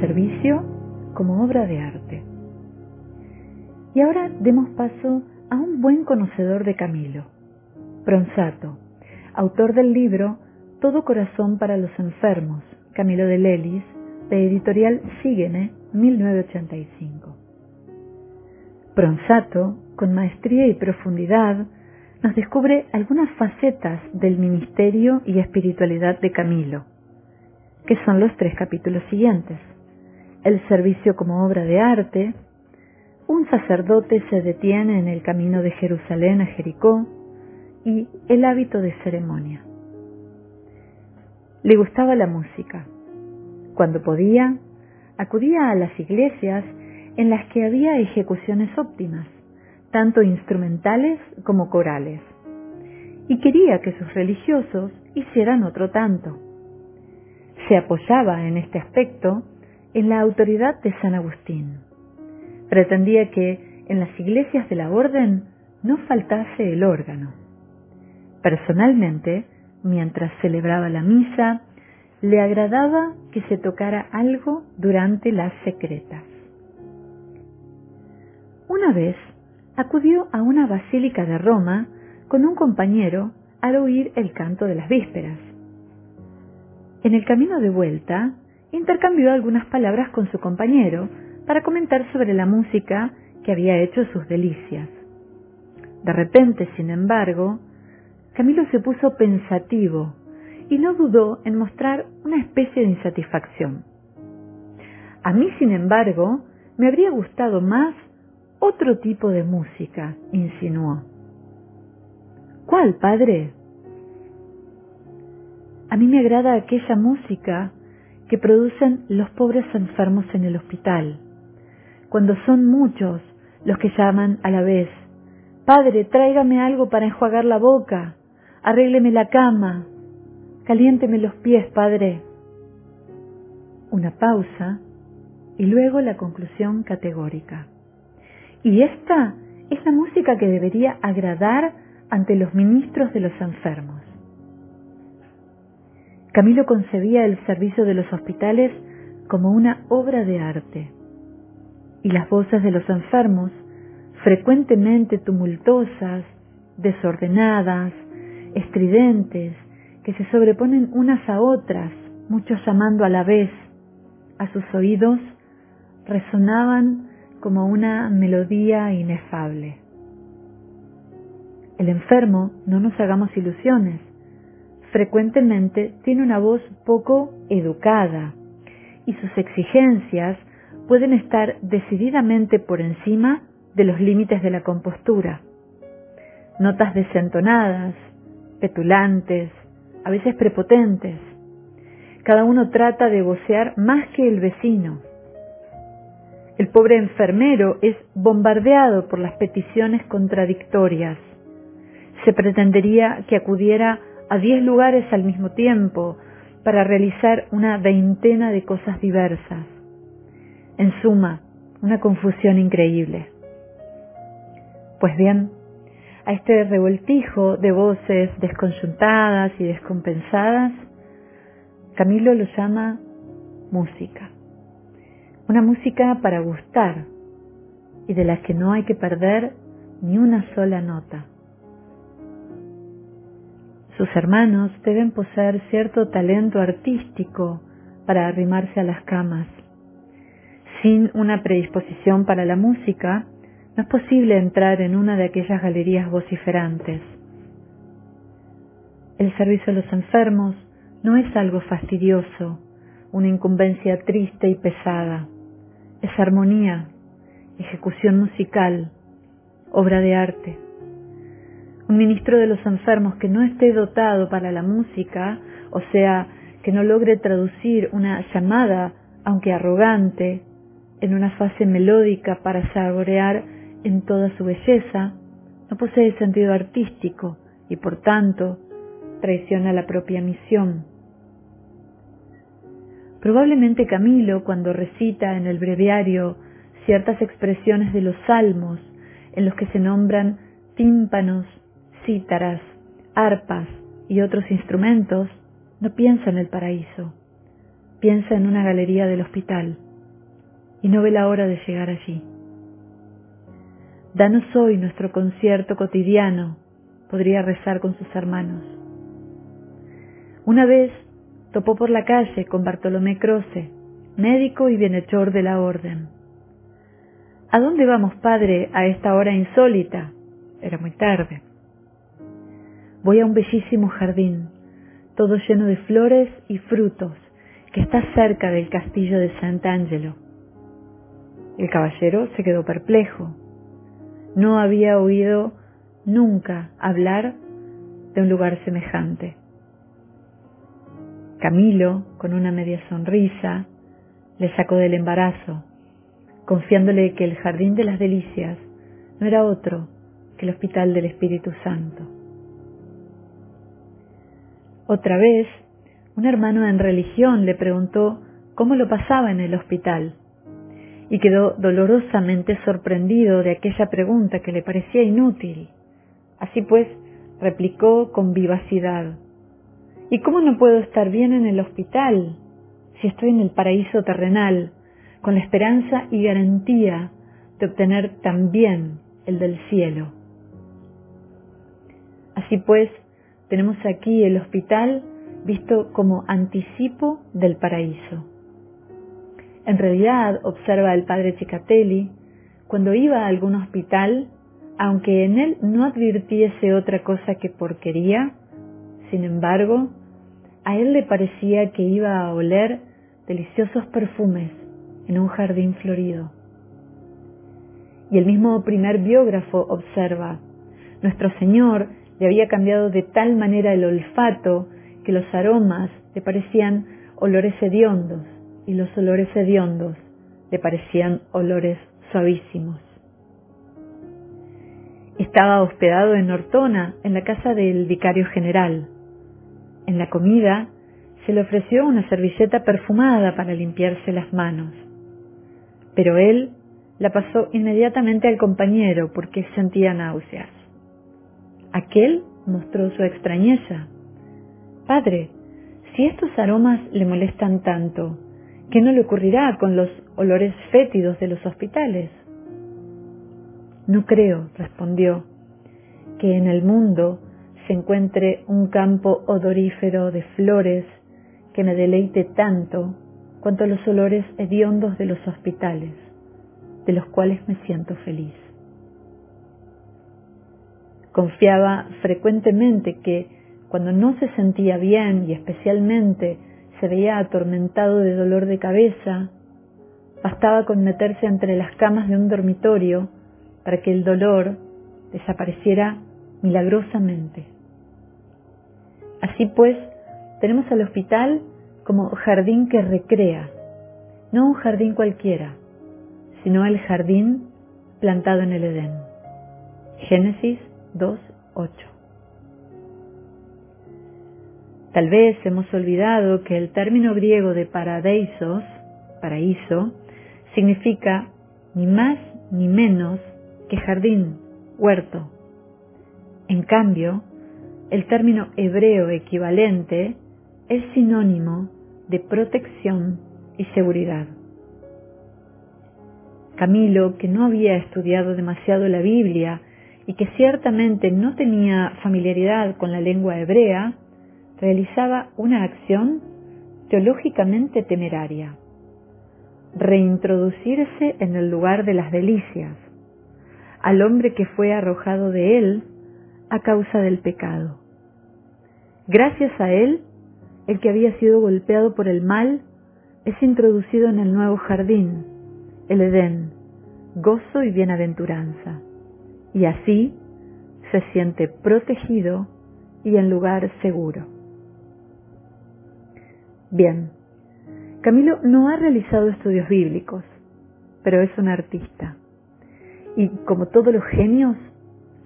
servicio como obra de arte. Y ahora demos paso a un buen conocedor de Camilo, Pronsato, autor del libro Todo Corazón para los Enfermos, Camilo de Lelis, de editorial Sígueme, 1985. Pronsato, con maestría y profundidad, nos descubre algunas facetas del ministerio y espiritualidad de Camilo, que son los tres capítulos siguientes. El servicio como obra de arte, un sacerdote se detiene en el camino de Jerusalén a Jericó y el hábito de ceremonia. Le gustaba la música. Cuando podía, acudía a las iglesias en las que había ejecuciones óptimas tanto instrumentales como corales, y quería que sus religiosos hicieran otro tanto. Se apoyaba en este aspecto en la autoridad de San Agustín. Pretendía que en las iglesias de la orden no faltase el órgano. Personalmente, mientras celebraba la misa, le agradaba que se tocara algo durante las secretas. Una vez acudió a una basílica de Roma con un compañero al oír el canto de las vísperas. En el camino de vuelta, intercambió algunas palabras con su compañero para comentar sobre la música que había hecho sus delicias. De repente, sin embargo, Camilo se puso pensativo y no dudó en mostrar una especie de insatisfacción. A mí, sin embargo, me habría gustado más otro tipo de música, insinuó. ¿Cuál, padre? A mí me agrada aquella música que producen los pobres enfermos en el hospital, cuando son muchos los que llaman a la vez, Padre, tráigame algo para enjuagar la boca, arrégleme la cama, caliénteme los pies, Padre. Una pausa y luego la conclusión categórica. Y esta es la música que debería agradar ante los ministros de los enfermos. Camilo concebía el servicio de los hospitales como una obra de arte, y las voces de los enfermos, frecuentemente tumultuosas, desordenadas, estridentes, que se sobreponen unas a otras, muchos llamando a la vez, a sus oídos resonaban como una melodía inefable. El enfermo, no nos hagamos ilusiones, frecuentemente tiene una voz poco educada y sus exigencias pueden estar decididamente por encima de los límites de la compostura. Notas desentonadas, petulantes, a veces prepotentes. Cada uno trata de vocear más que el vecino el pobre enfermero es bombardeado por las peticiones contradictorias. Se pretendería que acudiera a diez lugares al mismo tiempo para realizar una veintena de cosas diversas. En suma, una confusión increíble. Pues bien, a este revoltijo de voces desconjuntadas y descompensadas, Camilo lo llama música. Una música para gustar y de la que no hay que perder ni una sola nota. Sus hermanos deben poseer cierto talento artístico para arrimarse a las camas. Sin una predisposición para la música, no es posible entrar en una de aquellas galerías vociferantes. El servicio a los enfermos no es algo fastidioso, una incumbencia triste y pesada es armonía, ejecución musical, obra de arte. Un ministro de los enfermos que no esté dotado para la música, o sea, que no logre traducir una llamada, aunque arrogante, en una fase melódica para saborear en toda su belleza, no posee sentido artístico y por tanto traiciona la propia misión. Probablemente Camilo, cuando recita en el breviario ciertas expresiones de los salmos en los que se nombran tímpanos, cítaras, arpas y otros instrumentos, no piensa en el paraíso, piensa en una galería del hospital. y no ve la hora de llegar allí. Danos hoy nuestro concierto cotidiano, podría rezar con sus hermanos. Una vez topó por la calle con Bartolomé Croce, médico y bienhechor de la orden. ¿A dónde vamos, padre, a esta hora insólita? Era muy tarde. Voy a un bellísimo jardín, todo lleno de flores y frutos, que está cerca del castillo de Sant'Angelo. El caballero se quedó perplejo. No había oído nunca hablar de un lugar semejante. Camilo, con una media sonrisa, le sacó del embarazo, confiándole que el Jardín de las Delicias no era otro que el Hospital del Espíritu Santo. Otra vez, un hermano en religión le preguntó cómo lo pasaba en el hospital y quedó dolorosamente sorprendido de aquella pregunta que le parecía inútil. Así pues, replicó con vivacidad, ¿Y cómo no puedo estar bien en el hospital si estoy en el paraíso terrenal, con la esperanza y garantía de obtener también el del cielo? Así pues, tenemos aquí el hospital visto como anticipo del paraíso. En realidad, observa el padre Cicatelli, cuando iba a algún hospital, aunque en él no advirtiese otra cosa que porquería, sin embargo, a él le parecía que iba a oler deliciosos perfumes en un jardín florido. Y el mismo primer biógrafo observa, nuestro Señor le había cambiado de tal manera el olfato que los aromas le parecían olores hediondos y los olores hediondos le parecían olores suavísimos. Estaba hospedado en Ortona, en la casa del vicario general. En la comida se le ofreció una servilleta perfumada para limpiarse las manos, pero él la pasó inmediatamente al compañero porque sentía náuseas. Aquel mostró su extrañeza. Padre, si estos aromas le molestan tanto, ¿qué no le ocurrirá con los olores fétidos de los hospitales? No creo, respondió, que en el mundo se encuentre un campo odorífero de flores que me deleite tanto cuanto los olores hediondos de los hospitales, de los cuales me siento feliz. Confiaba frecuentemente que cuando no se sentía bien y especialmente se veía atormentado de dolor de cabeza, bastaba con meterse entre las camas de un dormitorio para que el dolor desapareciera milagrosamente. Así pues, tenemos al hospital como jardín que recrea, no un jardín cualquiera, sino el jardín plantado en el Edén. Génesis 2.8. Tal vez hemos olvidado que el término griego de paradeisos, paraíso, significa ni más ni menos que jardín, huerto. En cambio, el término hebreo equivalente es sinónimo de protección y seguridad. Camilo, que no había estudiado demasiado la Biblia y que ciertamente no tenía familiaridad con la lengua hebrea, realizaba una acción teológicamente temeraria, reintroducirse en el lugar de las delicias, al hombre que fue arrojado de él a causa del pecado. Gracias a él, el que había sido golpeado por el mal es introducido en el nuevo jardín, el Edén, gozo y bienaventuranza, y así se siente protegido y en lugar seguro. Bien, Camilo no ha realizado estudios bíblicos, pero es un artista, y como todos los genios,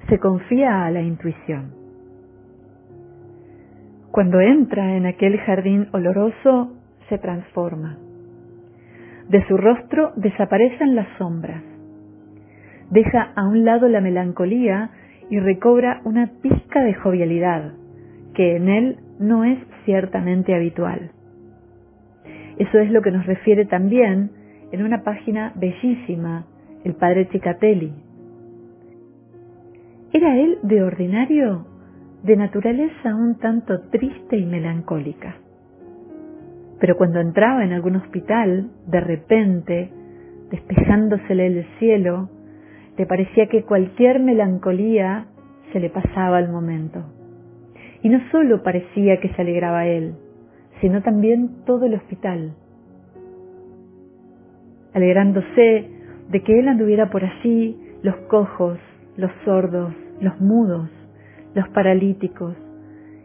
se confía a la intuición. Cuando entra en aquel jardín oloroso, se transforma. De su rostro desaparecen las sombras. Deja a un lado la melancolía y recobra una pizca de jovialidad, que en él no es ciertamente habitual. Eso es lo que nos refiere también en una página bellísima el padre Cicatelli. Era él de ordinario de naturaleza un tanto triste y melancólica. Pero cuando entraba en algún hospital, de repente, despejándosele el cielo, le parecía que cualquier melancolía se le pasaba al momento. Y no solo parecía que se alegraba él, sino también todo el hospital, alegrándose de que él anduviera por allí, los cojos, los sordos, los mudos, los paralíticos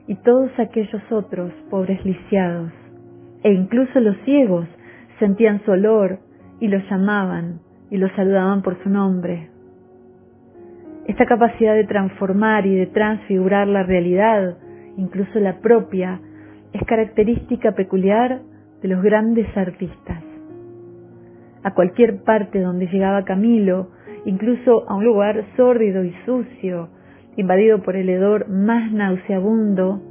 y todos aquellos otros pobres lisiados, e incluso los ciegos sentían su olor y los llamaban y los saludaban por su nombre. Esta capacidad de transformar y de transfigurar la realidad, incluso la propia, es característica peculiar de los grandes artistas. A cualquier parte donde llegaba Camilo, incluso a un lugar sórdido y sucio, invadido por el hedor más nauseabundo,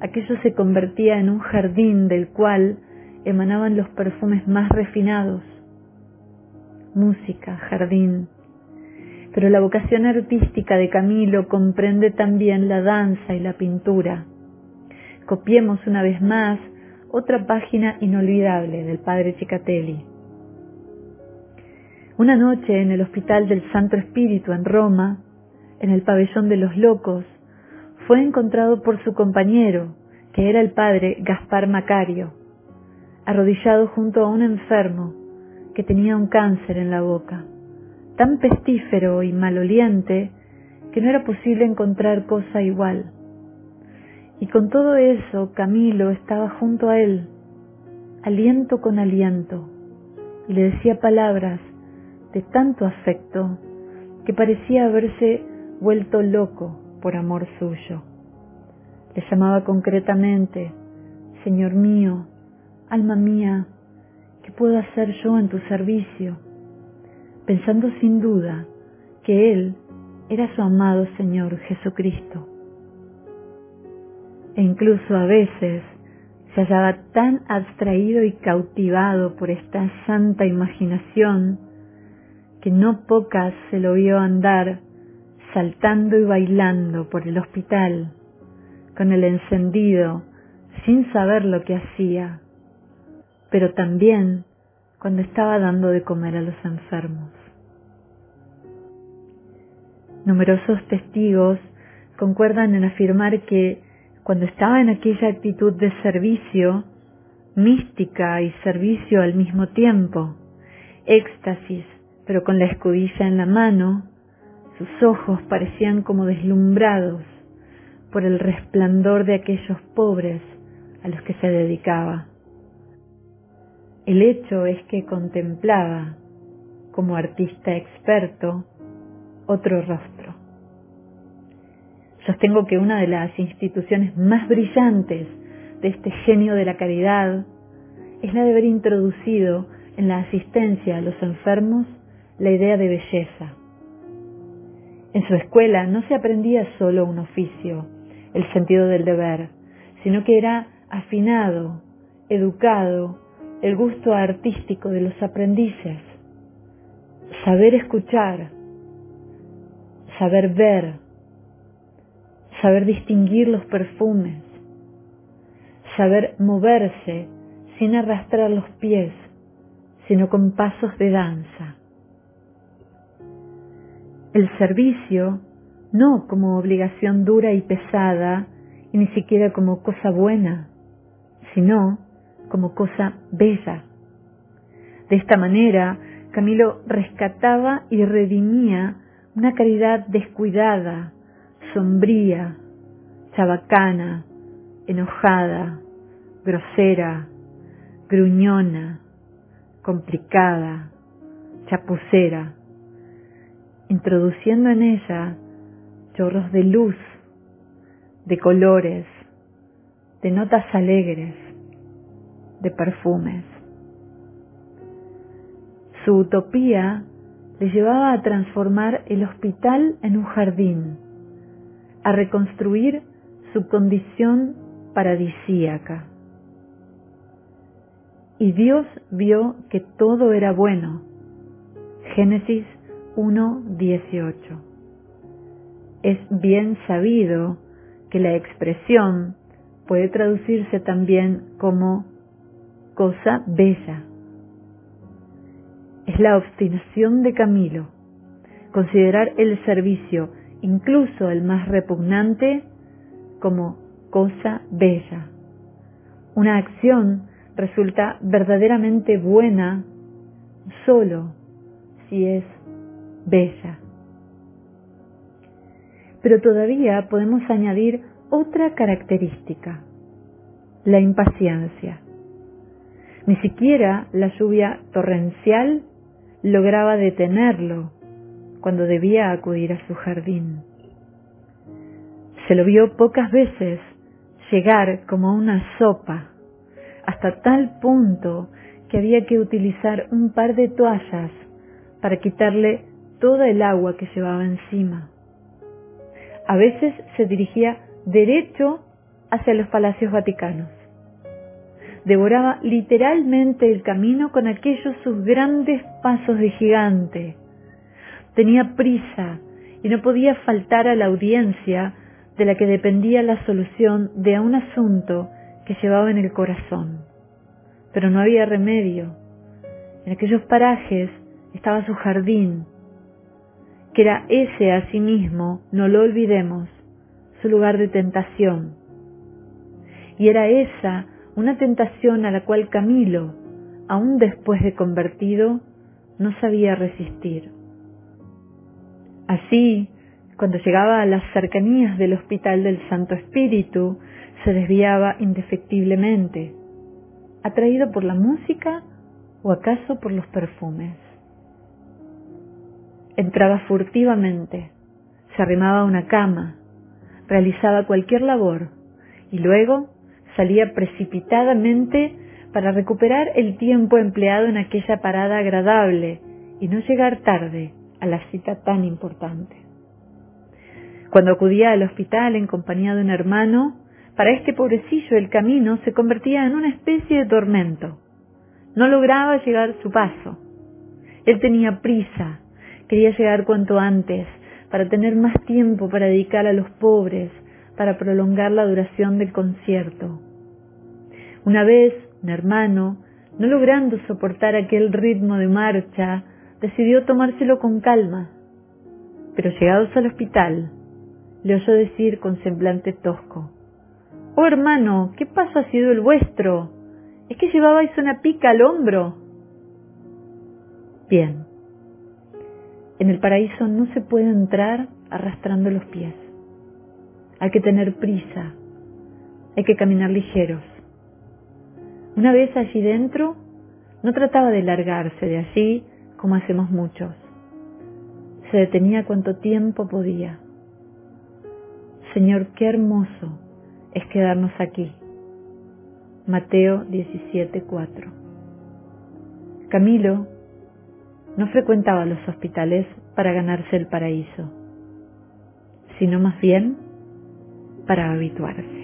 aquello se convertía en un jardín del cual emanaban los perfumes más refinados. Música, jardín. Pero la vocación artística de Camilo comprende también la danza y la pintura. Copiemos una vez más otra página inolvidable del padre Cicatelli. Una noche en el Hospital del Santo Espíritu en Roma, en el pabellón de los locos, fue encontrado por su compañero, que era el padre Gaspar Macario, arrodillado junto a un enfermo que tenía un cáncer en la boca, tan pestífero y maloliente que no era posible encontrar cosa igual. Y con todo eso Camilo estaba junto a él, aliento con aliento, y le decía palabras de tanto afecto que parecía haberse vuelto loco por amor suyo. Le llamaba concretamente, Señor mío, alma mía, ¿qué puedo hacer yo en tu servicio? Pensando sin duda que Él era su amado Señor Jesucristo. E incluso a veces se hallaba tan abstraído y cautivado por esta santa imaginación que no pocas se lo vio andar saltando y bailando por el hospital, con el encendido, sin saber lo que hacía, pero también cuando estaba dando de comer a los enfermos. Numerosos testigos concuerdan en afirmar que cuando estaba en aquella actitud de servicio, mística y servicio al mismo tiempo, éxtasis, pero con la escudilla en la mano, sus ojos parecían como deslumbrados por el resplandor de aquellos pobres a los que se dedicaba. El hecho es que contemplaba, como artista experto, otro rostro. Sostengo que una de las instituciones más brillantes de este genio de la caridad es la de haber introducido en la asistencia a los enfermos la idea de belleza. En su escuela no se aprendía solo un oficio, el sentido del deber, sino que era afinado, educado, el gusto artístico de los aprendices, saber escuchar, saber ver, saber distinguir los perfumes, saber moverse sin arrastrar los pies, sino con pasos de danza el servicio no como obligación dura y pesada y ni siquiera como cosa buena, sino como cosa bella. De esta manera, Camilo rescataba y redimía una caridad descuidada, sombría, chabacana, enojada, grosera, gruñona, complicada, chapucera introduciendo en ella chorros de luz, de colores, de notas alegres, de perfumes. Su utopía le llevaba a transformar el hospital en un jardín, a reconstruir su condición paradisíaca. y Dios vio que todo era bueno. Génesis 1.18. Es bien sabido que la expresión puede traducirse también como cosa bella. Es la obstinación de Camilo, considerar el servicio, incluso el más repugnante, como cosa bella. Una acción resulta verdaderamente buena solo si es bella. Pero todavía podemos añadir otra característica, la impaciencia. Ni siquiera la lluvia torrencial lograba detenerlo cuando debía acudir a su jardín. Se lo vio pocas veces llegar como una sopa, hasta tal punto que había que utilizar un par de toallas para quitarle toda el agua que llevaba encima. A veces se dirigía derecho hacia los palacios vaticanos. Devoraba literalmente el camino con aquellos sus grandes pasos de gigante. Tenía prisa y no podía faltar a la audiencia de la que dependía la solución de un asunto que llevaba en el corazón. Pero no había remedio. En aquellos parajes estaba su jardín, que era ese a sí mismo, no lo olvidemos, su lugar de tentación. Y era esa una tentación a la cual Camilo, aún después de convertido, no sabía resistir. Así, cuando llegaba a las cercanías del hospital del Santo Espíritu, se desviaba indefectiblemente, atraído por la música o acaso por los perfumes. Entraba furtivamente, se arrimaba a una cama, realizaba cualquier labor y luego salía precipitadamente para recuperar el tiempo empleado en aquella parada agradable y no llegar tarde a la cita tan importante. Cuando acudía al hospital en compañía de un hermano, para este pobrecillo el camino se convertía en una especie de tormento. No lograba llegar su paso. Él tenía prisa, quería llegar cuanto antes, para tener más tiempo para dedicar a los pobres, para prolongar la duración del concierto. Una vez, un hermano, no logrando soportar aquel ritmo de marcha, decidió tomárselo con calma. Pero llegados al hospital, le oyó decir con semblante tosco, Oh hermano, ¿qué paso ha sido el vuestro? ¿Es que llevabais una pica al hombro? Bien, en el paraíso no se puede entrar arrastrando los pies. Hay que tener prisa, hay que caminar ligeros. Una vez allí dentro, no trataba de largarse de allí como hacemos muchos. Se detenía cuanto tiempo podía. Señor, qué hermoso es quedarnos aquí. Mateo 17:4. Camilo no frecuentaba los hospitales para ganarse el paraíso, sino más bien para habituarse.